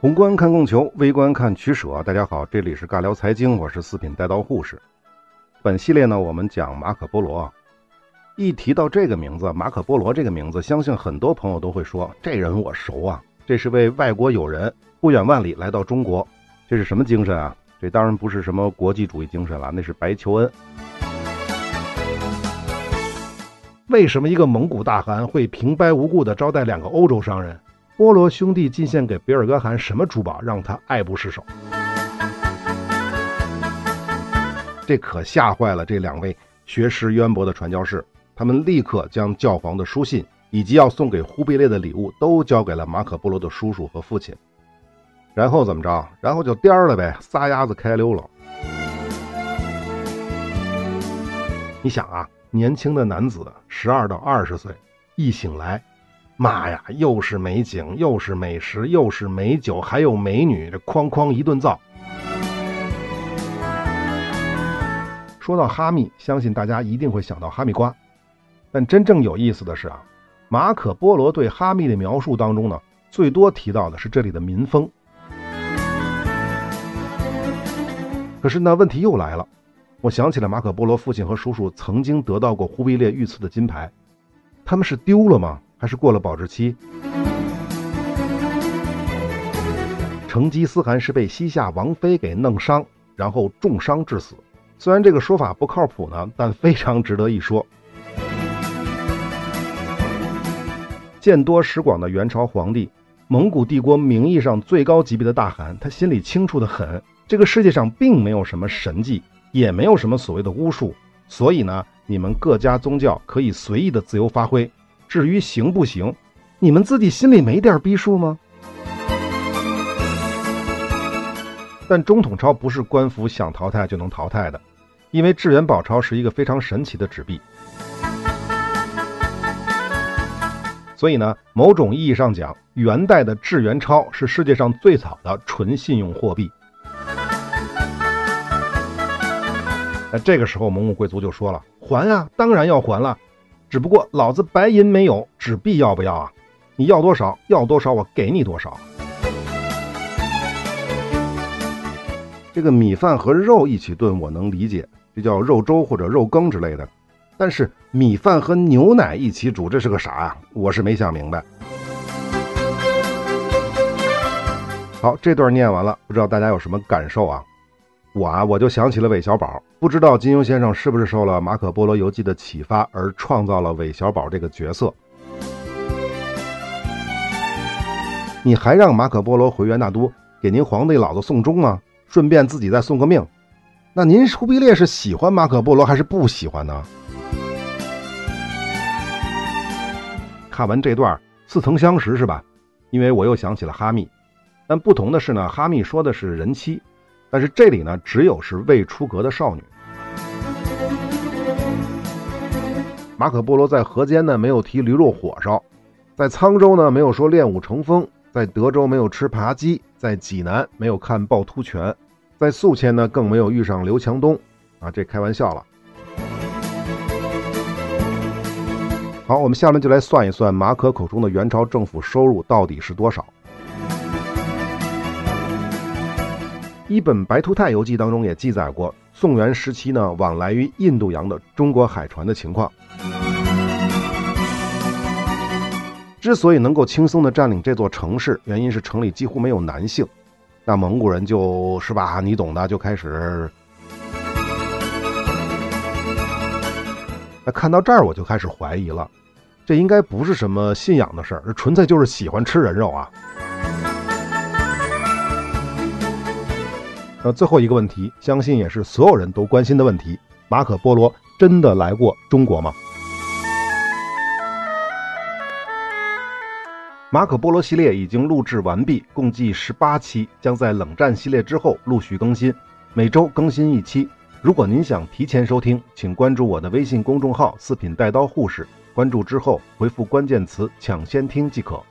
宏观看供求，微观看取舍。大家好，这里是尬聊财经，我是四品带刀护士。本系列呢，我们讲马可波罗。一提到这个名字，马可波罗这个名字，相信很多朋友都会说，这人我熟啊。这是位外国友人，不远万里来到中国，这是什么精神啊？这当然不是什么国际主义精神了，那是白求恩。为什么一个蒙古大汗会平白无故的招待两个欧洲商人？波罗兄弟进献给比尔哥汗什么珠宝，让他爱不释手？这可吓坏了这两位学识渊博的传教士，他们立刻将教皇的书信以及要送给忽必烈的礼物都交给了马可波罗的叔叔和父亲。然后怎么着？然后就颠了呗，撒丫子开溜了。你想啊，年轻的男子十二到二十岁，一醒来。妈呀，又是美景，又是美食，又是美酒，还有美女，这哐哐一顿造。说到哈密，相信大家一定会想到哈密瓜。但真正有意思的是啊，马可波罗对哈密的描述当中呢，最多提到的是这里的民风。可是呢，问题又来了，我想起了马可波罗父亲和叔叔曾经得到过忽必烈御赐的金牌，他们是丢了吗？还是过了保质期。成吉思汗是被西夏王妃给弄伤，然后重伤致死。虽然这个说法不靠谱呢，但非常值得一说。见多识广的元朝皇帝，蒙古帝国名义上最高级别的大汗，他心里清楚的很，这个世界上并没有什么神迹，也没有什么所谓的巫术，所以呢，你们各家宗教可以随意的自由发挥。至于行不行，你们自己心里没点逼数吗？但中统钞不是官府想淘汰就能淘汰的，因为智元宝钞是一个非常神奇的纸币，所以呢，某种意义上讲，元代的智元钞是世界上最早的纯信用货币。那这个时候，蒙古贵族就说了：“还啊，当然要还了。”只不过老子白银没有，纸币要不要啊？你要多少？要多少我给你多少。这个米饭和肉一起炖，我能理解，这叫肉粥或者肉羹之类的。但是米饭和牛奶一起煮，这是个啥啊？我是没想明白。好，这段念完了，不知道大家有什么感受啊？我啊，我就想起了韦小宝，不知道金庸先生是不是受了《马可波罗游记》的启发而创造了韦小宝这个角色。你还让马可波罗回元大都给您皇帝老子送终吗？顺便自己再送个命？那您忽必烈是喜欢马可波罗还是不喜欢呢？看完这段似曾相识是吧？因为我又想起了哈密，但不同的是呢，哈密说的是人妻。但是这里呢，只有是未出阁的少女。马可波罗在河间呢，没有提驴肉火烧；在沧州呢，没有说练武成风；在德州没有吃扒鸡；在济南没有看趵突泉；在宿迁呢，更没有遇上刘强东。啊，这开玩笑了。好，我们下面就来算一算马可口中的元朝政府收入到底是多少。一本《白图泰游记》当中也记载过，宋元时期呢，往来于印度洋的中国海船的情况。之所以能够轻松的占领这座城市，原因是城里几乎没有男性。那蒙古人就是吧，你懂的，就开始。那看到这儿，我就开始怀疑了，这应该不是什么信仰的事儿，这纯粹就是喜欢吃人肉啊。那最后一个问题，相信也是所有人都关心的问题：马可波罗真的来过中国吗？马可波罗系列已经录制完毕，共计十八期，将在冷战系列之后陆续更新，每周更新一期。如果您想提前收听，请关注我的微信公众号“四品带刀护士”，关注之后回复关键词“抢先听”即可。